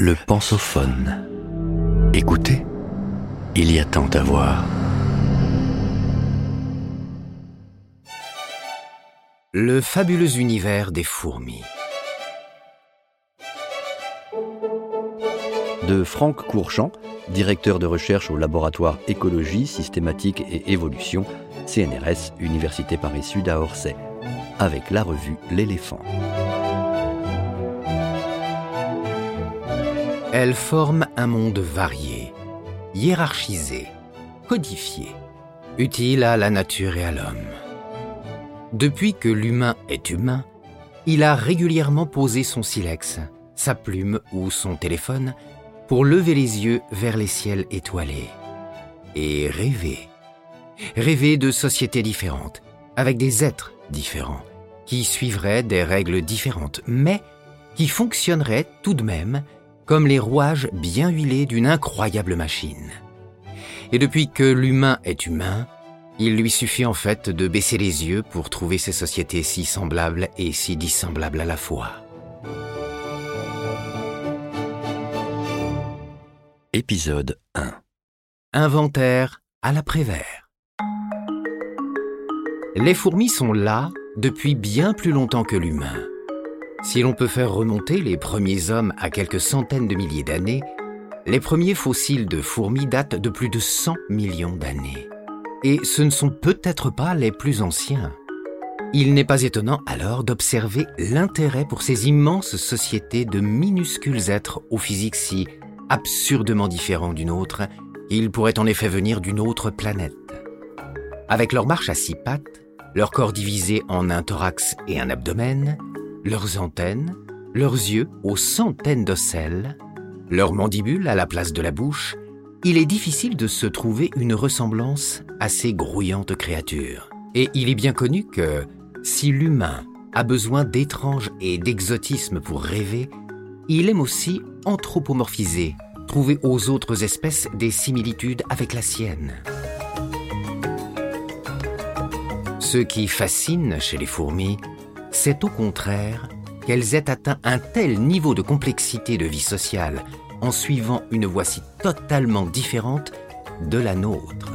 Le pensophone. Écoutez, il y a tant à voir. Le fabuleux univers des fourmis. De Franck Courchamp, directeur de recherche au laboratoire Écologie, Systématique et Évolution, CNRS, Université Paris-Sud à Orsay, avec la revue L'éléphant. Elles forment un monde varié, hiérarchisé, codifié, utile à la nature et à l'homme. Depuis que l'humain est humain, il a régulièrement posé son silex, sa plume ou son téléphone pour lever les yeux vers les ciels étoilés et rêver. Rêver de sociétés différentes, avec des êtres différents, qui suivraient des règles différentes, mais qui fonctionneraient tout de même comme les rouages bien huilés d'une incroyable machine. Et depuis que l'humain est humain, il lui suffit en fait de baisser les yeux pour trouver ces sociétés si semblables et si dissemblables à la fois. Épisode 1 Inventaire à l'après-vert. Les fourmis sont là depuis bien plus longtemps que l'humain. Si l'on peut faire remonter les premiers hommes à quelques centaines de milliers d'années, les premiers fossiles de fourmis datent de plus de 100 millions d'années. Et ce ne sont peut-être pas les plus anciens. Il n'est pas étonnant alors d'observer l'intérêt pour ces immenses sociétés de minuscules êtres au physique si absurdement différents d'une autre, ils pourraient en effet venir d'une autre planète. Avec leur marche à six pattes, leur corps divisé en un thorax et un abdomen, leurs antennes, leurs yeux aux centaines d'ocelles, leurs mandibules à la place de la bouche, il est difficile de se trouver une ressemblance à ces grouillantes créatures. Et il est bien connu que si l'humain a besoin d'étranges et d'exotisme pour rêver, il aime aussi anthropomorphiser, trouver aux autres espèces des similitudes avec la sienne. Ce qui fascine chez les fourmis, c'est au contraire qu'elles aient atteint un tel niveau de complexité de vie sociale en suivant une voie si totalement différente de la nôtre.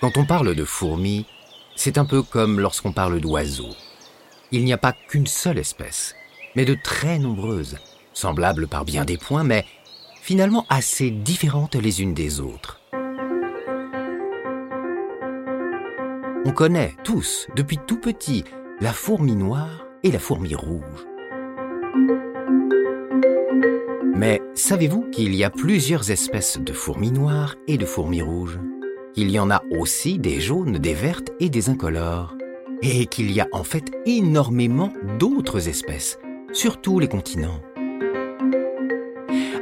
Quand on parle de fourmis, c'est un peu comme lorsqu'on parle d'oiseaux. Il n'y a pas qu'une seule espèce, mais de très nombreuses, semblables par bien des points, mais finalement assez différentes les unes des autres. On connaît tous, depuis tout petit, la fourmi noire et la fourmi rouge. Mais savez-vous qu'il y a plusieurs espèces de fourmis noires et de fourmis rouges? Qu'il y en a aussi des jaunes, des vertes et des incolores Et qu'il y a en fait énormément d'autres espèces, sur tous les continents.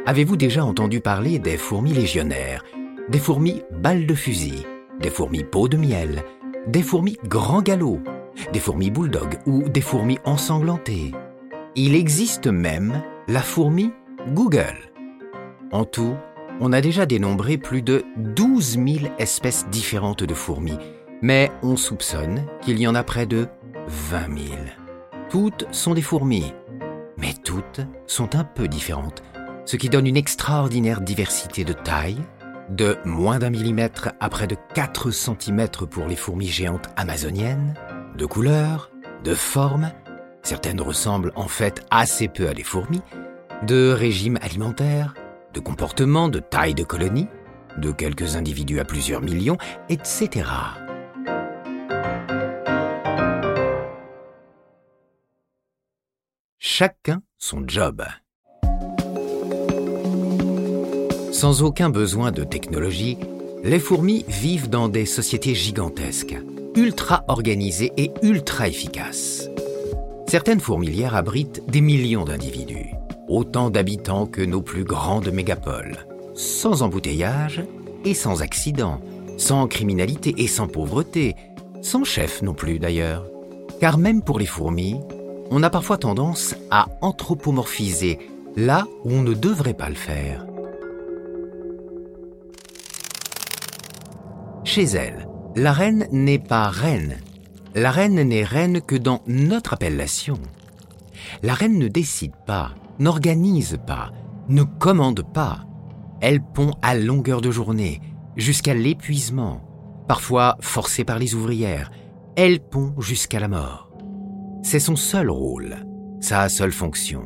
Avez-vous déjà entendu parler des fourmis légionnaires, des fourmis balles de fusil, des fourmis peau de miel, des fourmis grand galop, des fourmis bulldog ou des fourmis ensanglantées. Il existe même la fourmi Google. En tout, on a déjà dénombré plus de 12 000 espèces différentes de fourmis, mais on soupçonne qu'il y en a près de 20 000. Toutes sont des fourmis, mais toutes sont un peu différentes, ce qui donne une extraordinaire diversité de taille, de moins d'un millimètre à près de 4 cm pour les fourmis géantes amazoniennes, de couleurs, de formes, certaines ressemblent en fait assez peu à des fourmis, de régime alimentaire, de comportement, de taille de colonie, de quelques individus à plusieurs millions, etc. Chacun son job. Sans aucun besoin de technologie, les fourmis vivent dans des sociétés gigantesques, ultra organisées et ultra efficaces. Certaines fourmilières abritent des millions d'individus, autant d'habitants que nos plus grandes mégapoles, sans embouteillage et sans accident, sans criminalité et sans pauvreté, sans chef non plus d'ailleurs. Car même pour les fourmis, on a parfois tendance à anthropomorphiser là où on ne devrait pas le faire. Chez elle, la reine n'est pas reine. la reine n'est reine que dans notre appellation. La reine ne décide pas, n'organise pas, ne commande pas. Elle pond à longueur de journée, jusqu'à l'épuisement, parfois forcée par les ouvrières. Elle pond jusqu'à la mort. C'est son seul rôle, sa seule fonction.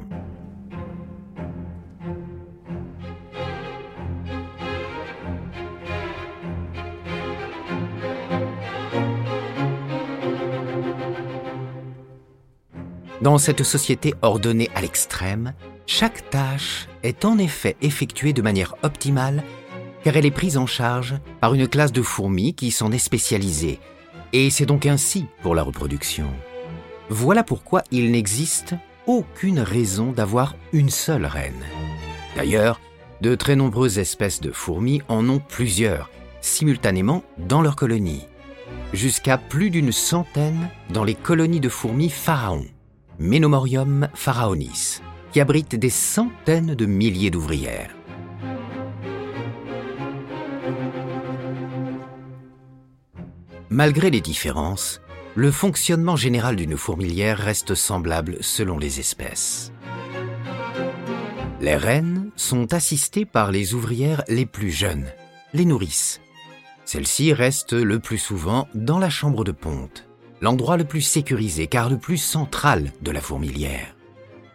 Dans cette société ordonnée à l'extrême, chaque tâche est en effet effectuée de manière optimale car elle est prise en charge par une classe de fourmis qui s'en est spécialisée, et c'est donc ainsi pour la reproduction. Voilà pourquoi il n'existe aucune raison d'avoir une seule reine. D'ailleurs, de très nombreuses espèces de fourmis en ont plusieurs, simultanément dans leur colonie. Jusqu'à plus d'une centaine dans les colonies de fourmis pharaons. Menomorium pharaonis, qui abrite des centaines de milliers d'ouvrières. Malgré les différences, le fonctionnement général d'une fourmilière reste semblable selon les espèces. Les reines sont assistées par les ouvrières les plus jeunes, les nourrices. Celles-ci restent le plus souvent dans la chambre de ponte l'endroit le plus sécurisé car le plus central de la fourmilière.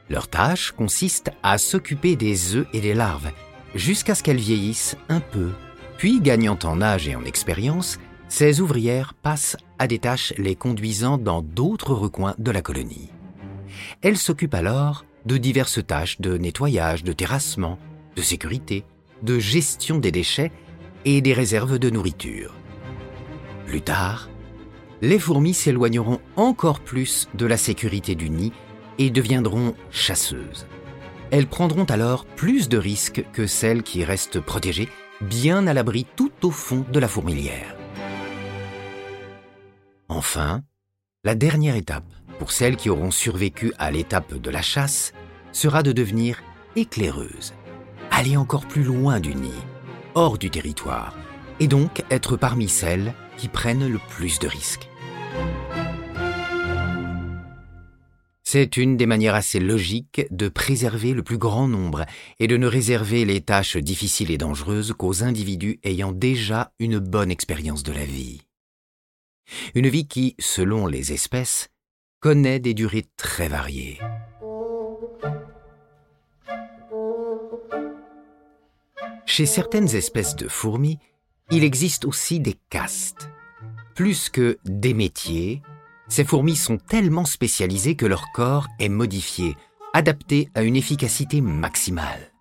Leur tâche consiste à s'occuper des œufs et des larves jusqu'à ce qu'elles vieillissent un peu. Puis, gagnant en âge et en expérience, ces ouvrières passent à des tâches les conduisant dans d'autres recoins de la colonie. Elles s'occupent alors de diverses tâches de nettoyage, de terrassement, de sécurité, de gestion des déchets et des réserves de nourriture. Plus tard, les fourmis s'éloigneront encore plus de la sécurité du nid et deviendront chasseuses. Elles prendront alors plus de risques que celles qui restent protégées, bien à l'abri tout au fond de la fourmilière. Enfin, la dernière étape, pour celles qui auront survécu à l'étape de la chasse, sera de devenir éclaireuses, aller encore plus loin du nid, hors du territoire, et donc être parmi celles qui prennent le plus de risques. C'est une des manières assez logiques de préserver le plus grand nombre et de ne réserver les tâches difficiles et dangereuses qu'aux individus ayant déjà une bonne expérience de la vie. Une vie qui, selon les espèces, connaît des durées très variées. Chez certaines espèces de fourmis, il existe aussi des castes. Plus que des métiers, ces fourmis sont tellement spécialisées que leur corps est modifié, adapté à une efficacité maximale.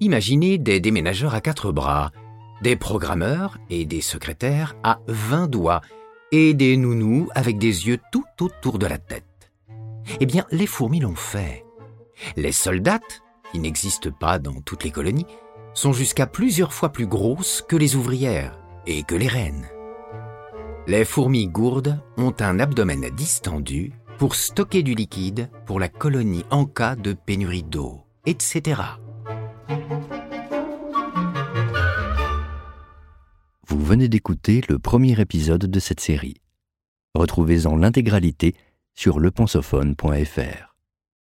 Imaginez des déménageurs à quatre bras, des programmeurs et des secrétaires à 20 doigts et des nounous avec des yeux tout autour de la tête. Eh bien, les fourmis l'ont fait. Les soldates, qui n'existent pas dans toutes les colonies, sont jusqu'à plusieurs fois plus grosses que les ouvrières et que les reines. Les fourmis gourdes ont un abdomen distendu pour stocker du liquide pour la colonie en cas de pénurie d'eau, etc. Vous venez d'écouter le premier épisode de cette série. Retrouvez-en l'intégralité sur lepensophone.fr.